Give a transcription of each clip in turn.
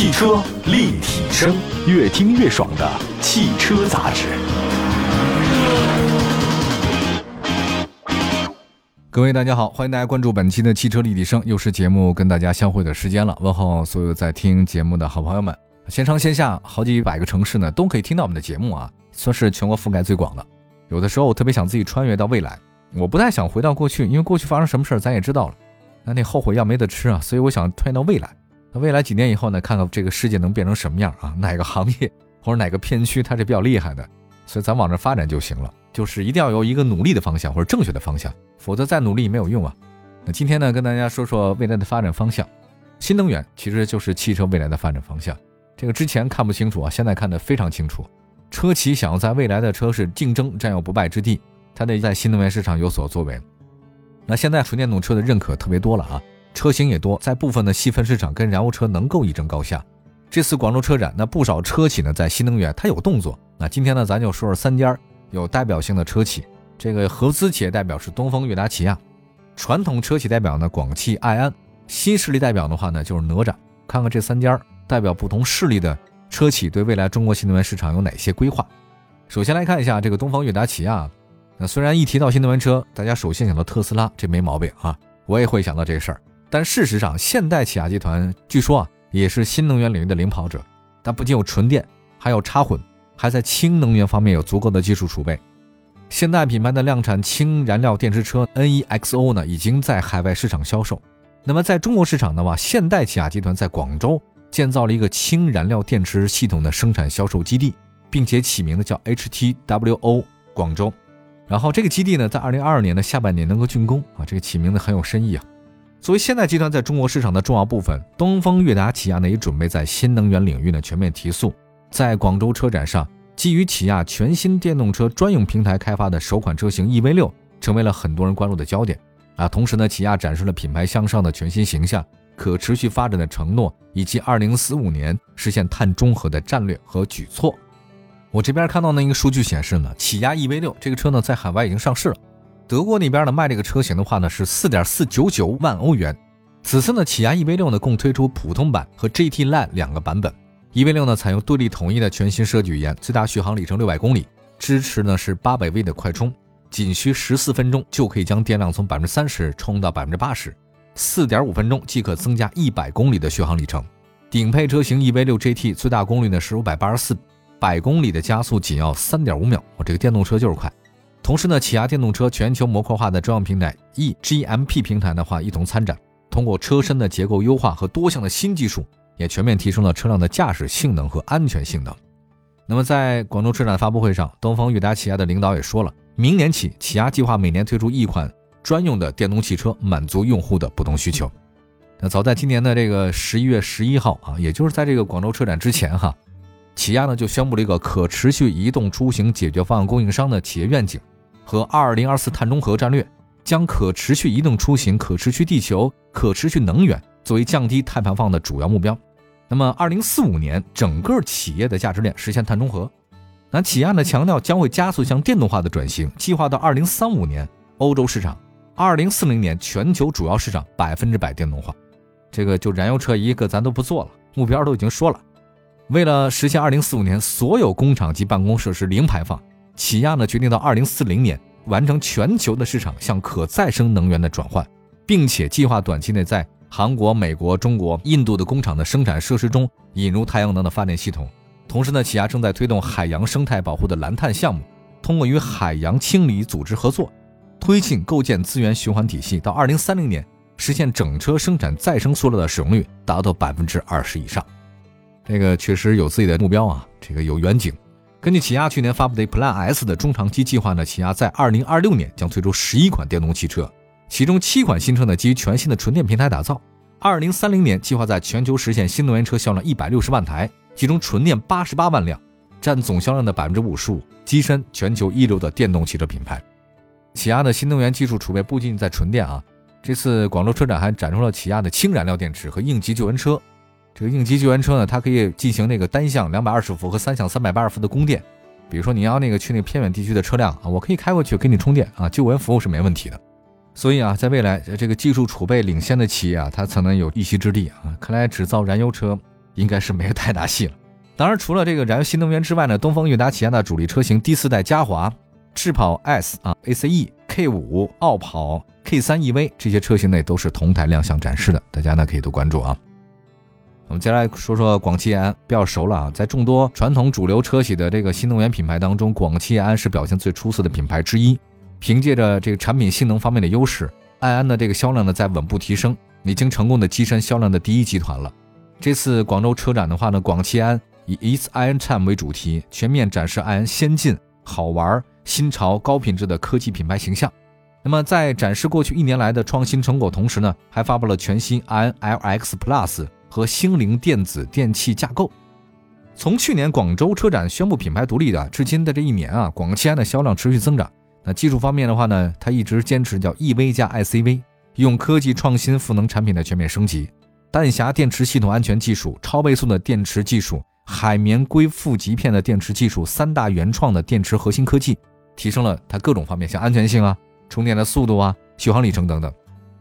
汽车立体声，越听越爽的汽车杂志。各位大家好，欢迎大家关注本期的汽车立体声，又是节目跟大家相会的时间了。问候所有在听节目的好朋友们，线上线下好几百个城市呢都可以听到我们的节目啊，算是全国覆盖最广的。有的时候我特别想自己穿越到未来，我不太想回到过去，因为过去发生什么事儿咱也知道了，那那后悔药没得吃啊，所以我想穿越到未来。那未来几年以后呢？看看这个世界能变成什么样啊？哪个行业或者哪个片区它是比较厉害的？所以咱往这发展就行了。就是一定要有一个努力的方向或者正确的方向，否则再努力也没有用啊。那今天呢，跟大家说说未来的发展方向。新能源其实就是汽车未来的发展方向。这个之前看不清楚啊，现在看得非常清楚。车企想要在未来的车市竞争占有不败之地，它得在新能源市场有所作为。那现在纯电动车的认可特别多了啊。车型也多，在部分的细分市场跟燃油车能够一争高下。这次广州车展，那不少车企呢在新能源它有动作。那今天呢，咱就说说三家有代表性的车企。这个合资企业代表是东风悦达起亚，传统车企代表呢广汽埃安，新势力代表的话呢就是哪吒。看看这三家代表不同势力的车企对未来中国新能源市场有哪些规划。首先来看一下这个东风悦达起亚。那虽然一提到新能源车，大家首先想到特斯拉，这没毛病啊，我也会想到这事儿。但事实上，现代起亚集团据说啊，也是新能源领域的领跑者。它不仅有纯电，还有插混，还在氢能源方面有足够的技术储备。现代品牌的量产氢燃料电池车 NEXO 呢，已经在海外市场销售。那么在中国市场的话，现代起亚集团在广州建造了一个氢燃料电池系统的生产销售基地，并且起名的叫 HTWO 广州。然后这个基地呢，在二零二二年的下半年能够竣工啊，这个起名字很有深意啊。作为现代集团在中国市场的重要部分，东风悦达起亚呢也准备在新能源领域呢全面提速。在广州车展上，基于起亚全新电动车专用平台开发的首款车型 EV 六，成为了很多人关注的焦点啊。同时呢，起亚展示了品牌向上的全新形象、可持续发展的承诺，以及二零四五年实现碳中和的战略和举措。我这边看到那一个数据显示呢，起亚 EV 六这个车呢在海外已经上市了。德国那边呢卖这个车型的话呢是四点四九九万欧元。此次呢起亚 EV 六呢共推出普通版和 GT Line 两个版本。EV 六呢采用对立统一的全新设计语言，最大续航里程六百公里，支持呢是八百 V 的快充，仅需十四分钟就可以将电量从百分之三十充到百分之八十，四点五分钟即可增加一百公里的续航里程。顶配车型 EV 六 GT 最大功率呢是五百八十四，百公里的加速仅要三点五秒。我这个电动车就是快。同时呢，起亚电动车全球模块化的专用平台 eGMP 平台的话一同参展，通过车身的结构优化和多项的新技术，也全面提升了车辆的驾驶性能和安全性能。那么在广州车展发布会上，东风悦达起亚的领导也说了，明年起，起亚计划每年推出一款专用的电动汽车，满足用户的不同需求。那早在今年的这个十一月十一号啊，也就是在这个广州车展之前哈，起亚呢就宣布了一个可持续移动出行解决方案供应商的企业愿景。和二零二四碳中和战略，将可持续移动出行、可持续地球、可持续能源作为降低碳排放的主要目标。那么，二零四五年整个企业的价值链实现碳中和。那起亚呢强调将会加速向电动化的转型，计划到二零三五年欧洲市场，二零四零年全球主要市场百分之百电动化。这个就燃油车一个咱都不做了，目标都已经说了。为了实现二零四五年所有工厂及办公设施零排放。起亚呢决定到二零四零年完成全球的市场向可再生能源的转换，并且计划短期内在韩国、美国、中国、印度的工厂的生产设施中引入太阳能的发电系统。同时呢，起亚正在推动海洋生态保护的蓝碳项目，通过与海洋清理组织合作，推进构建资源循环体系，到二零三零年实现整车生产再生塑料的使用率达到百分之二十以上。这个确实有自己的目标啊，这个有远景。根据起亚去年发布的 Plan S 的中长期计划呢，起亚在二零二六年将推出十一款电动汽车，其中七款新车呢基于全新的纯电平台打造。二零三零年计划在全球实现新能源车销量一百六十万台，其中纯电八十八万辆，占总销量的百分之五十五，跻身全球一流的电动汽车品牌。起亚的新能源技术储备不仅仅在纯电啊，这次广州车展还展出了起亚的氢燃料电池和应急救援车。这个应急救援车呢，它可以进行那个单向两百二十伏和三向三百八十伏的供电。比如说你要那个去那个偏远地区的车辆啊，我可以开过去给你充电啊，救援服务是没问题的。所以啊，在未来这个技术储备领先的企业啊，它才能有一席之地啊。看来只造燃油车应该是没有太大戏了。当然，除了这个燃油新能源之外呢，东风悦达起亚的主力车型第四代嘉华、智跑 S 啊、ACE、K 五、傲跑、K 三 EV 这些车型呢，都是同台亮相展示的，大家呢可以多关注啊。我们接下来说说广汽安，比较熟了啊，在众多传统主流车企的这个新能源品牌当中，广汽安是表现最出色的品牌之一。凭借着这个产品性能方面的优势，安安的这个销量呢在稳步提升，已经成功的跻身销量的第一集团了。这次广州车展的话呢，广汽安。以 It's i n Time 为主题，全面展示 iN 先进、好玩、新潮、高品质的科技品牌形象。那么，在展示过去一年来的创新成果同时呢，还发布了全新 iN LX Plus 和星灵电子电器架构。从去年广州车展宣布品牌独立的，至今的这一年啊，广汽安的销量持续增长。那技术方面的话呢，它一直坚持叫 EV 加 ICV，用科技创新赋能产品的全面升级，弹匣电池系统安全技术、超倍速的电池技术。海绵硅负极片的电池技术，三大原创的电池核心科技，提升了它各种方面，像安全性啊、充电的速度啊、续航里程等等，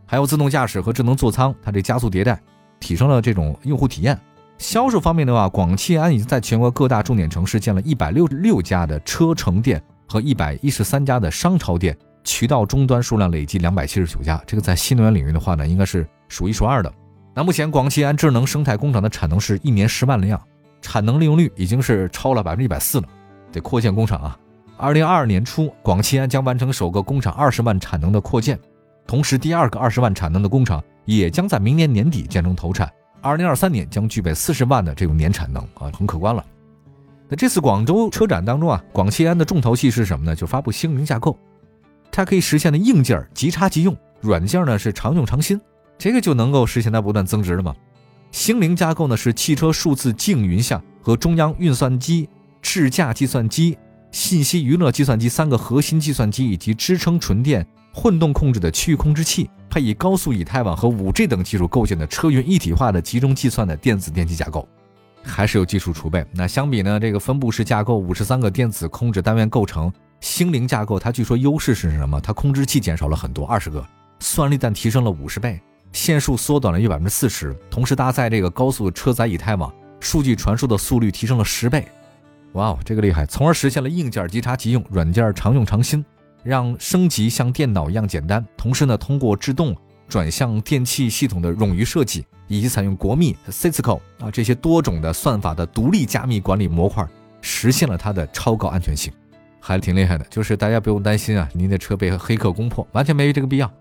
还有自动驾驶和智能座舱，它这加速迭代，提升了这种用户体验。销售方面的话，广汽安已经在全国各大重点城市建了一百六十六家的车城店和一百一十三家的商超店，渠道终端数量累计两百七十九家，这个在新能源领域的话呢，应该是数一数二的。那目前广汽安智能生态工厂的产能是一年十万辆。产能利用率已经是超了百分之一百四了，得扩建工厂啊！二零二二年初，广汽安将完成首个工厂二十万产能的扩建，同时第二个二十万产能的工厂也将在明年年底建成投产，二零二三年将具备四十万的这种年产能啊，很可观了。那这次广州车展当中啊，广汽安的重头戏是什么呢？就发布星灵架构，它可以实现的硬件即插即用，软件呢是常用常新，这个就能够实现它不断增值了嘛。星灵架构呢是汽车数字静云像和中央运算机、智驾计算机、信息娱乐计算机三个核心计算机以及支撑纯电混动控制的区域控制器，配以高速以太网和五 G 等技术构建的车云一体化的集中计算的电子电气架构，还是有技术储备。那相比呢，这个分布式架构五十三个电子控制单元构成星灵架构，它据说优势是什么？它控制器减少了很多，二十个，算力但提升了五十倍。线数缩短了约百分之四十，同时搭载这个高速车载以太网，数据传输的速率提升了十倍。哇哦，这个厉害！从而实现了硬件即插即用，软件常用常新，让升级像电脑一样简单。同时呢，通过制动转向电气系统的冗余设计，以及采用国密、Cisco 啊这些多种的算法的独立加密管理模块，实现了它的超高安全性，还挺厉害的。就是大家不用担心啊，您的车被黑客攻破，完全没有这个必要。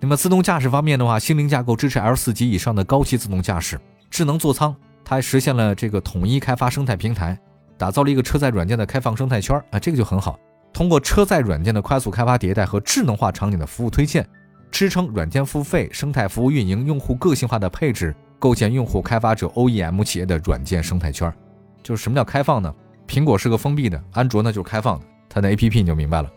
那么自动驾驶方面的话，星灵架构支持 L 四级以上的高级自动驾驶，智能座舱，它还实现了这个统一开发生态平台，打造了一个车载软件的开放生态圈啊，这个就很好。通过车载软件的快速开发迭代和智能化场景的服务推荐，支撑软件付费、生态服务运营、用户个性化的配置，构建用户开发者 OEM 企业的软件生态圈。就是什么叫开放呢？苹果是个封闭的，安卓呢就是开放的，它的 APP 你就明白了。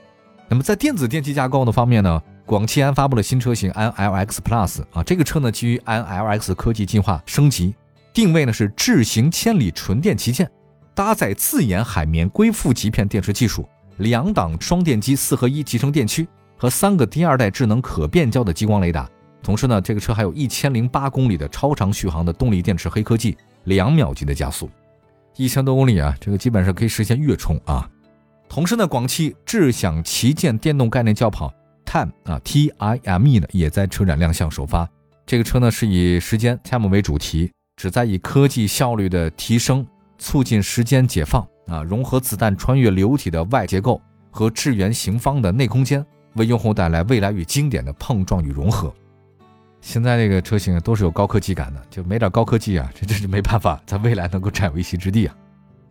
那么在电子电器架构的方面呢？广汽安发布了新车型 iN LX Plus 啊，这个车呢基于 iN LX 科技进化升级，定位呢是智行千里纯电旗舰，搭载自研海绵硅负极片电池技术，两档双电机四合一集成电驱和三个第二代智能可变焦的激光雷达，同时呢这个车还有一千零八公里的超长续航的动力电池黑科技，两秒级的加速，一千多公里啊，这个基本上可以实现月充啊。同时呢，广汽智享旗舰电动概念轿跑。Time 啊，Time 呢也在车展亮相首发。这个车呢是以时间 Time 为主题，旨在以科技效率的提升，促进时间解放啊，融合子弹穿越流体的外结构和致圆行方的内空间，为用户带来未来与经典的碰撞与融合。现在这个车型都是有高科技感的，就没点高科技啊，这真是没办法在未来能够占有一席之地啊。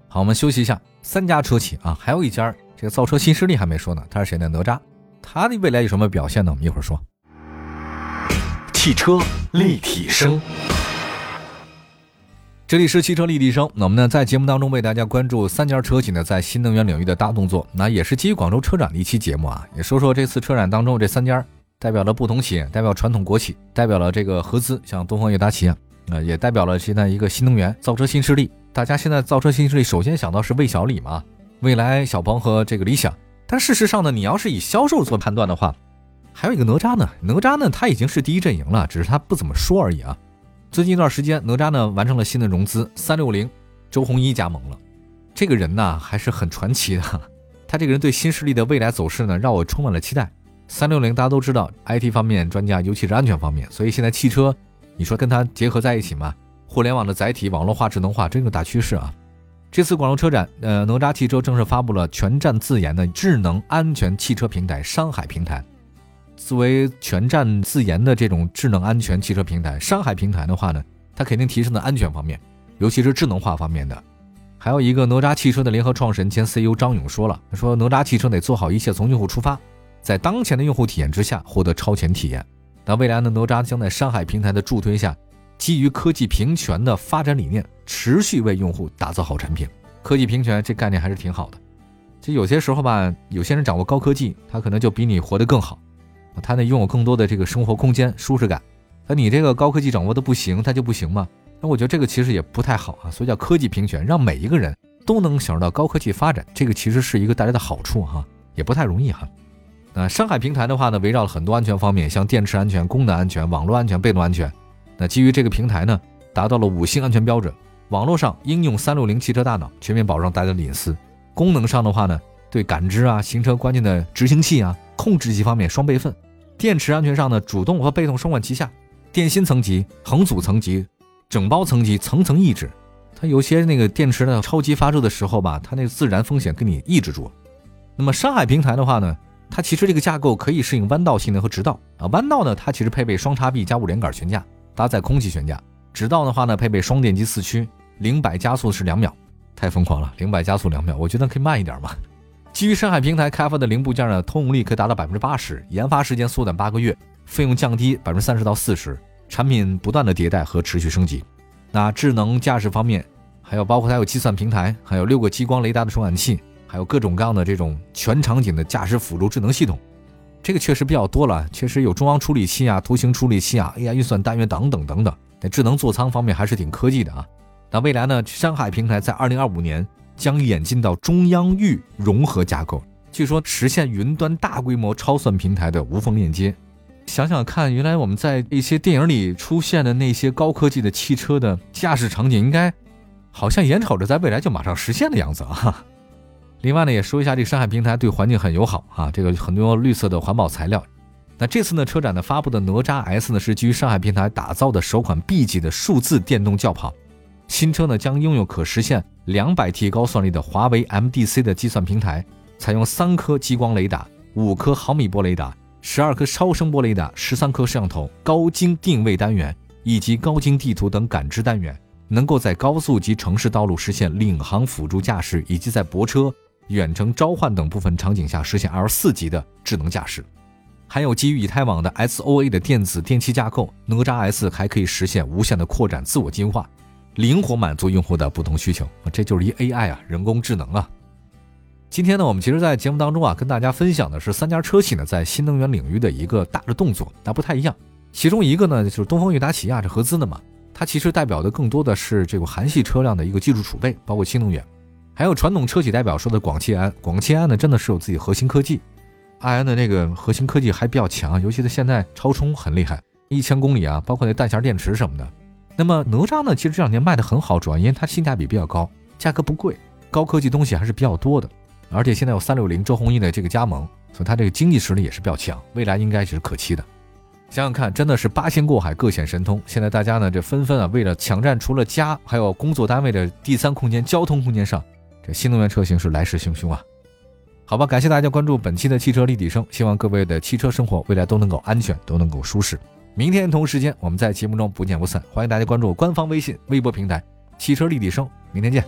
好，我们休息一下，三家车企啊，还有一家这个造车新势力还没说呢，他是谁呢？哪吒。它的未来有什么表现呢？我们一会儿说。汽车立体声，这里是汽车立体声。那我们呢，在节目当中为大家关注三家车企呢在新能源领域的大动作。那也是基于广州车展的一期节目啊，也说说这次车展当中这三家代表了不同企业，代表传统国企，代表了这个合资，像东风悦达起亚啊，也代表了现在一个新能源造车新势力。大家现在造车新势力，首先想到是魏小李嘛，未来小鹏和这个理想。但事实上呢，你要是以销售做判断的话，还有一个哪吒呢？哪吒呢，他已经是第一阵营了，只是他不怎么说而已啊。最近一段时间，哪吒呢完成了新的融资，三六零周鸿祎加盟了。这个人呢还是很传奇的，他这个人对新势力的未来走势呢让我充满了期待。三六零大家都知道，IT 方面专家，尤其是安全方面，所以现在汽车，你说跟它结合在一起嘛？互联网的载体，网络化、智能化，这个大趋势啊。这次广州车展，呃，哪吒汽车正式发布了全站自研的智能安全汽车平台——山海平台。作为全站自研的这种智能安全汽车平台，山海平台的话呢，它肯定提升了安全方面，尤其是智能化方面的。还有一个哪吒汽车的联合创始人兼 CEO 张勇说了，他说哪吒汽车得做好一切从用户出发。在当前的用户体验之下，获得超前体验。那未来呢？哪吒将在山海平台的助推下，基于科技平权的发展理念，持续为用户打造好产品。科技平权这概念还是挺好的。就有些时候吧，有些人掌握高科技，他可能就比你活得更好，他呢拥有更多的这个生活空间、舒适感。那你这个高科技掌握的不行，它就不行吗？那我觉得这个其实也不太好啊。所以叫科技平权，让每一个人都能享受到高科技发展，这个其实是一个带来的好处哈，也不太容易哈。那山海平台的话呢，围绕了很多安全方面，像电池安全、功能安全、网络安全、被动安全。那基于这个平台呢，达到了五星安全标准。网络上应用三六零汽车大脑，全面保障大家的隐私。功能上的话呢，对感知啊、行车关键的执行器啊、控制器方面双备份。电池安全上呢，主动和被动双管齐下，电芯层级、横阻层级、整包层级层层抑制。它有些那个电池呢超级发热的时候吧，它那个自燃风险给你抑制住了。那么山海平台的话呢？它其实这个架构可以适应弯道性能和直道啊。弯道呢，它其实配备双叉臂加五连杆悬架，搭载空气悬架；直道的话呢，配备双电机四驱，零百加速是两秒，太疯狂了，零百加速两秒，我觉得可以慢一点嘛。基于深海平台开发的零部件呢，通用率可以达到百分之八十，研发时间缩短八个月，费用降低百分之三十到四十，产品不断的迭代和持续升级。那智能驾驶方面，还有包括它有计算平台，还有六个激光雷达的传感器。还有各种各样的这种全场景的驾驶辅助智能系统，这个确实比较多了，确实有中央处理器啊、图形处理器啊、AI 运算单元等等等等。在智能座舱方面还是挺科技的啊。那未来呢？山海平台在二零二五年将演进到中央域融合架构，据说实现云端大规模超算平台的无缝链接。想想看，原来我们在一些电影里出现的那些高科技的汽车的驾驶场景，应该好像眼瞅着在未来就马上实现的样子啊。另外呢，也说一下这个山海平台对环境很友好啊，这个很多绿色的环保材料。那这次呢，车展呢发布的哪吒 S 呢，是基于上海平台打造的首款 B 级的数字电动轿跑。新车呢将拥有可实现两百 T 高算力的华为 MDC 的计算平台，采用三颗激光雷达、五颗毫米波雷达、十二颗超声波雷达、十三颗摄像头、高精定位单元以及高精地图等感知单元，能够在高速及城市道路实现领航辅助驾驶，以及在泊车。远程召唤等部分场景下实现 L 四级的智能驾驶，还有基于以太网的 SOA 的电子电气架构，哪吒 S 还可以实现无限的扩展、自我进化，灵活满足用户的不同需求。这就是一 AI 啊，人工智能啊。今天呢，我们其实，在节目当中啊，跟大家分享的是三家车企呢，在新能源领域的一个大的动作，那不太一样。其中一个呢，就是东风悦达起亚是合资的嘛，它其实代表的更多的是这个韩系车辆的一个技术储备，包括新能源。还有传统车企代表说的广汽安，广汽安呢真的是有自己核心科技，爱安的那个核心科技还比较强，尤其是现在超充很厉害，一千公里啊，包括那弹匣电池什么的。那么哪吒呢，其实这两年卖的很好，主要因为它性价比比较高，价格不贵，高科技东西还是比较多的，而且现在有三六零周鸿祎的这个加盟，所以它这个经济实力也是比较强，未来应该是可期的。想想看，真的是八仙过海，各显神通。现在大家呢这纷纷啊，为了抢占除了家还有工作单位的第三空间、交通空间上。这新能源车型是来势汹汹啊！好吧，感谢大家关注本期的汽车立体声，希望各位的汽车生活未来都能够安全，都能够舒适。明天同时间，我们在节目中不见不散。欢迎大家关注官方微信、微博平台“汽车立体声”，明天见。